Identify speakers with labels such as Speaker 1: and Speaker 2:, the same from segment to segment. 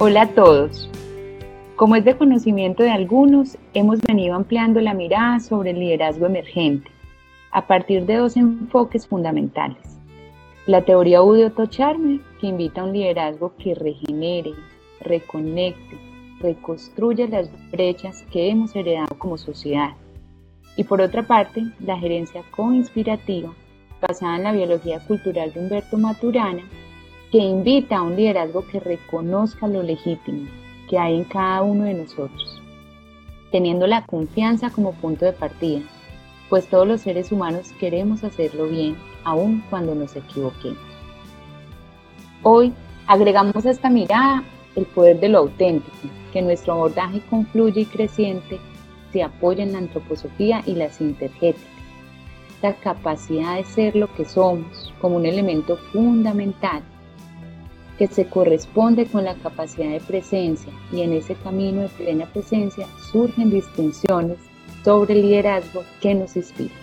Speaker 1: Hola a todos. Como es de conocimiento de algunos, hemos venido ampliando la mirada sobre el liderazgo emergente a partir de dos enfoques fundamentales. La teoría U de Otto Charme, que invita a un liderazgo que regenere, reconecte, reconstruya las brechas que hemos heredado como sociedad. Y por otra parte, la gerencia co-inspirativa, basada en la biología cultural de Humberto Maturana, que invita a un liderazgo que reconozca lo legítimo que hay en cada uno de nosotros, teniendo la confianza como punto de partida, pues todos los seres humanos queremos hacerlo bien, aun cuando nos equivoquemos. Hoy agregamos a esta mirada el poder de lo auténtico, que nuestro abordaje confluye y creciente se apoya en la antroposofía y la sintergética, la capacidad de ser lo que somos como un elemento fundamental que se corresponde con la capacidad de presencia y en ese camino de plena presencia surgen distinciones sobre el liderazgo que nos inspira.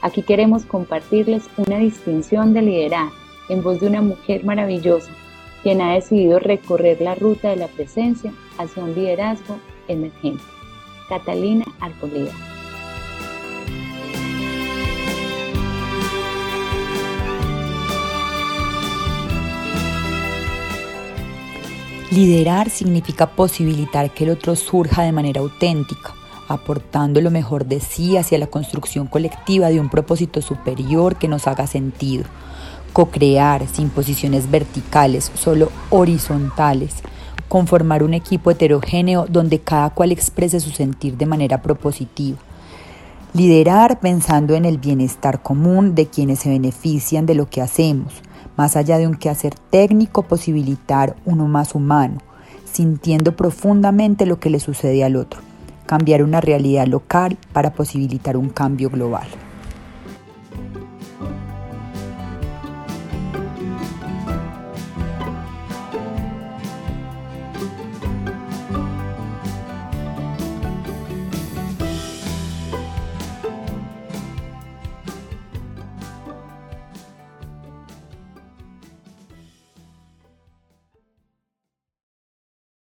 Speaker 1: Aquí queremos compartirles una distinción de liderazgo en voz de una mujer maravillosa quien ha decidido recorrer la ruta de la presencia hacia un liderazgo emergente. Catalina Arboleda.
Speaker 2: Liderar significa posibilitar que el otro surja de manera auténtica, aportando lo mejor de sí hacia la construcción colectiva de un propósito superior que nos haga sentido. Co-crear sin posiciones verticales, solo horizontales. Conformar un equipo heterogéneo donde cada cual exprese su sentir de manera propositiva. Liderar pensando en el bienestar común de quienes se benefician de lo que hacemos más allá de un quehacer técnico, posibilitar uno más humano, sintiendo profundamente lo que le sucede al otro, cambiar una realidad local para posibilitar un cambio global.